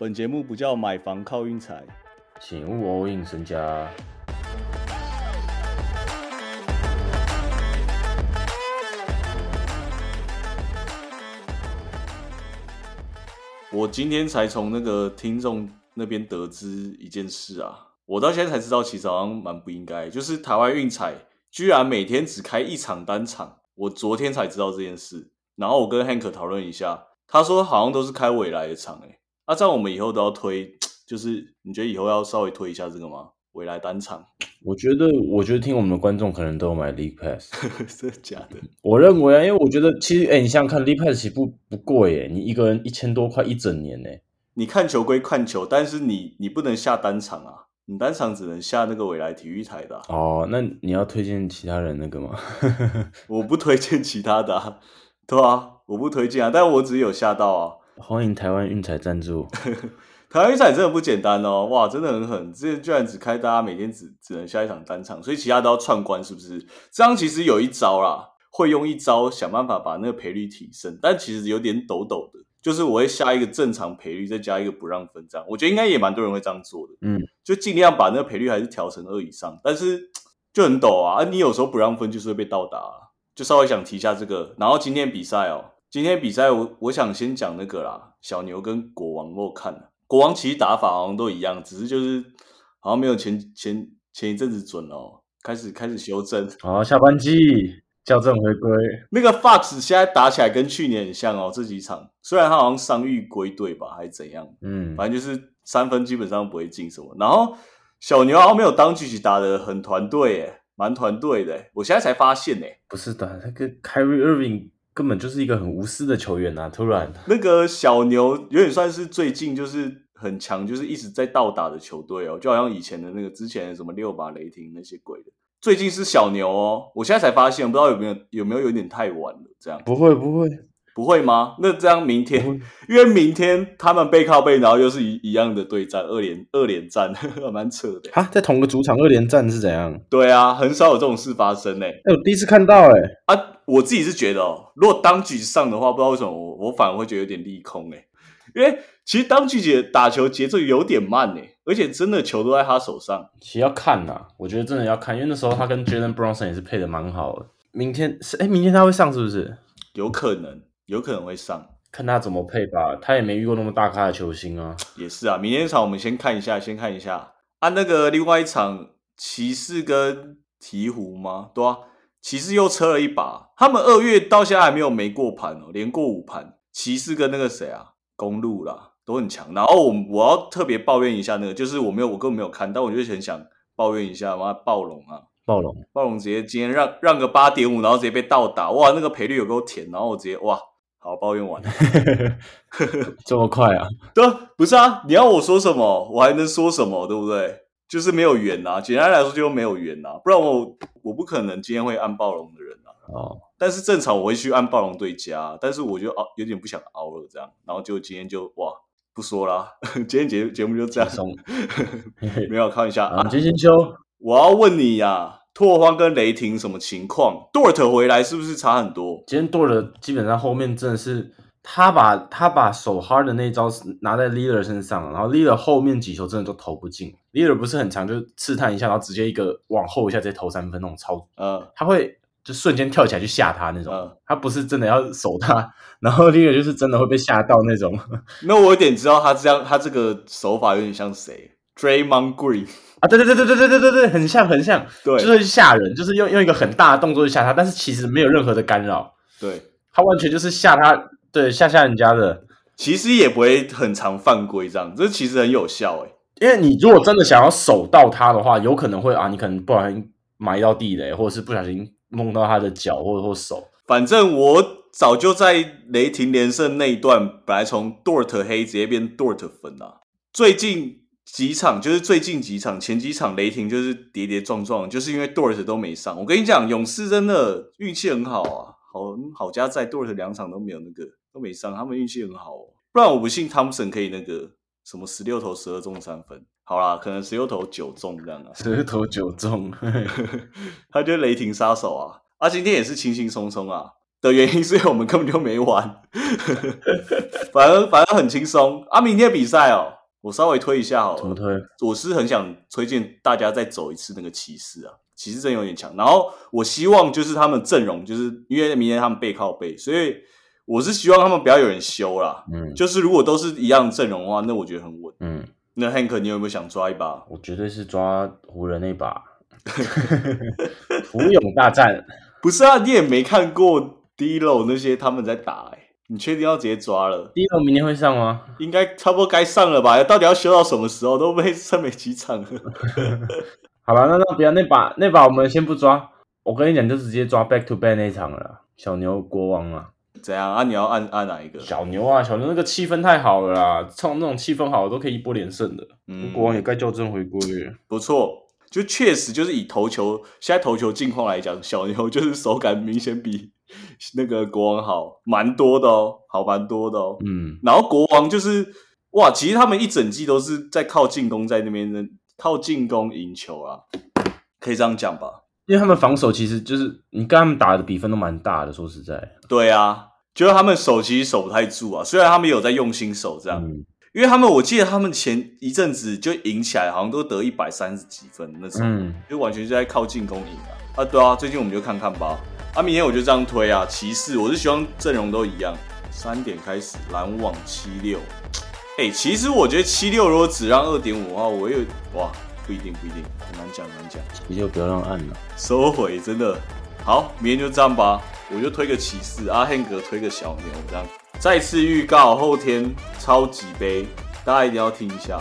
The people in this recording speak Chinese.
本节目不叫买房靠运财，请勿 all in 身家。我今天才从那个听众那边得知一件事啊，我到现在才知道，其实好像蛮不应该，就是台湾运彩居然每天只开一场单场，我昨天才知道这件事，然后我跟 Hank 讨论一下，他说好像都是开未来的场、欸，那这样我们以后都要推，就是你觉得以后要稍微推一下这个吗？未来单场，我觉得，我觉得听我们的观众可能都有买 League Pass。真的假的？我认为啊，因为我觉得其实，哎、你想想看，League Pass 其实不不贵耶，你一个人一千多块一整年呢。你看球归看球，但是你你不能下单场啊，你单场只能下那个未来体育台的啊、哦，那你要推荐其他人那个吗？我不推荐其他的、啊，对啊，我不推荐啊，但我只有下到啊。欢迎台湾运彩赞助。台湾运彩真的不简单哦，哇，真的很狠，这居然只开大家每天只只能下一场单场，所以其他都要串关，是不是？这样其实有一招啦，会用一招想办法把那个赔率提升，但其实有点抖抖的，就是我会下一个正常赔率，再加一个不让分，这样。我觉得应该也蛮多人会这样做的，嗯，就尽量把那个赔率还是调成二以上，但是就很抖啊，啊你有时候不让分就是会被倒打、啊，就稍微想提一下这个，然后今天比赛哦，今天比赛我我想先讲那个啦，小牛跟国王我看了。国王其实打法好像都一样，只是就是好像没有前前前一阵子准哦，开始开始修正。好，下班季校正回归。那个 Fox 现在打起来跟去年很像哦，这几场虽然他好像伤愈归队吧，还是怎样，嗯，反正就是三分基本上不会进什么。然后小牛好像没有当局打的很团队耶，蛮团队的，我现在才发现呢，不是的，那个 Kyrie Irving 根本就是一个很无私的球员呐、突然，那个小牛有点算是最近就是很强，就是一直在倒打的球队哦，就好像以前的那个之前的什么六把雷霆那些鬼的，最近是小牛哦，我现在才发现，不知道有没有有没有有点太晚了，这样。不会不会不会吗？那这样明天，因为明天他们背靠背，然后又是一一样的对战，二连二连战，蛮扯的。哈，在同个主场二连战是怎样？对啊，很少有这种事发生呢。哎、我第一次看到、哎，啊，我自己是觉得哦，如果当局上的话，不知道为什么我我反而会觉得有点利空哎，因为其实当局姐打球节奏有点慢哎，而且真的球都在他手上。其实要看呐，我觉得真的要看，因为那时候他跟 Jalen Brunson 也是配的蛮好的。明天是哎、明天他会上是不是？有可能，有可能会上，看他怎么配吧，他也没遇过那么大咖的球星啊。也是啊。明天场我们先看一下，先看一下啊。那个另外一场骑士跟鹈鹕吗？对啊，骑士又车了一把，他们二月到现在还没有没过盘哦，连过五盘。骑士跟那个谁啊，公路啦都很强。然后我我要特别抱怨一下那个，就是我没有我根本没有看，但我就很想抱怨一下，妈暴龙啊。暴龙，暴龙直接今天让让个八点五，然后直接被倒打，哇，那个赔率有够甜，然后我直接哇，好抱怨完了。这么快啊？对啊，不是啊，你要我说什么，我还能说什么，对不对？就是没有缘呐、简单来说就是没有缘呐、不然我我不可能今天会按暴龙的人啊。哦，但是正常我会去按暴龙对家，但是我就熬有点不想熬了这样，然后就今天就哇不说啦，今天节节目就这样。没有看一下啊，啊。金星秋，我要问你呀、拓荒跟雷霆什么情况？Dort 回来是不是差很多？今天 Dort 基本上后面真的是他把他把手 hard 的那一招拿在 Leader 身上，然后 Leader 后面几球真的都投不进。Leader 不是很强，就是刺探一下，然后直接一个往后一下直接投三分那种超，呃，他会就瞬间跳起来去吓他那种，嗯他不是真的要守他，然后 Leader 就是真的会被吓到那种。那我有点知道他这样，他这个手法有点像谁？Draymond Green，啊，对对对对对对对对对，很像很像，对，就是吓人，就是用用一个很大的动作去吓他，但是其实没有任何的干扰，对，他完全就是吓他，对吓吓人家的。其实也不会很常犯规这样，这其实很有效哎。因为你如果真的想要守到他的话，有可能会啊，你可能不小心埋到地雷，或者是不小心弄到他的脚或者或手。反正我早就在雷霆连胜那一段，本来从 Dort 黑直接变 Dort 粉啊。最近几场就是最近几场，前几场雷霆就是跌跌撞撞，就是因为 Dort 都没上。我跟你讲，勇士真的运气很好啊，好好家在 Dort 两场都没有那个都没上，他们运气很好哦。不然我不信汤普森可以那个什么十六投十二中三分。好啦，可能十六投九中这样啊。十六投九中，他就是雷霆杀手啊！啊，今天也是轻轻松松啊，的原因是因为我们根本就没玩，反正反正很轻松啊。明天比赛哦，我稍微推一下好了。怎么推？我是很想推荐大家再走一次那个骑士啊，骑士真有点强。然后我希望就是他们阵容，就是因为明天他们背靠背，所以我是希望他们不要有人修啦。嗯就是如果都是一样的阵容的话，那我觉得很稳。嗯，那 Hank，你有没有想抓一把？我绝对是抓湖人那把，湖勇大战。不是啊，你也没看过 l o 那些他们在打、欸，你确定要直接抓了？第一轮明天会上吗？应该差不多该上了吧？到底要修到什么时候？都被剩没几场了。好吧，那那不要那把那把我们先不抓，我跟你讲，就直接抓 back to back 那一场了。小牛国王啊，怎样啊？你要按按哪一个？小牛啊，小牛那个气氛太好了啦，冲那种气氛好的都可以一波连胜的。嗯国王也该校正回归了。不错，就确实就是以投球现在投球近况来讲，小牛就是手感明显比 那个国王好蛮多的哦，好蛮多的哦。嗯，然后国王就是哇，其实他们一整季都是在靠进攻在那边的靠进攻赢球啊，可以这样讲吧？因为他们防守其实就是你跟他们打的比分都蛮大的，说实在，对啊，就是他们守其实守不太住啊，虽然他们有在用心守这样，嗯，因为他们我记得他们前一阵子就赢起来，好像都得一百三十几分那种，嗯，就完全是在靠进攻赢啊。啊，对啊，最近我们就看看吧。啊，明天我就这样推啊，骑士，我是希望阵容都一样，三点开始，篮网七六。哎，其实我觉得七六如果只让二点五的话，我有哇，不一定不一定，很难讲很难讲。你就不要让按了。收回，真的好，明天就这样吧。我就推个骑士，阿汉格推个小牛，这样。再次预告，后天超级杯，大家一定要听一下。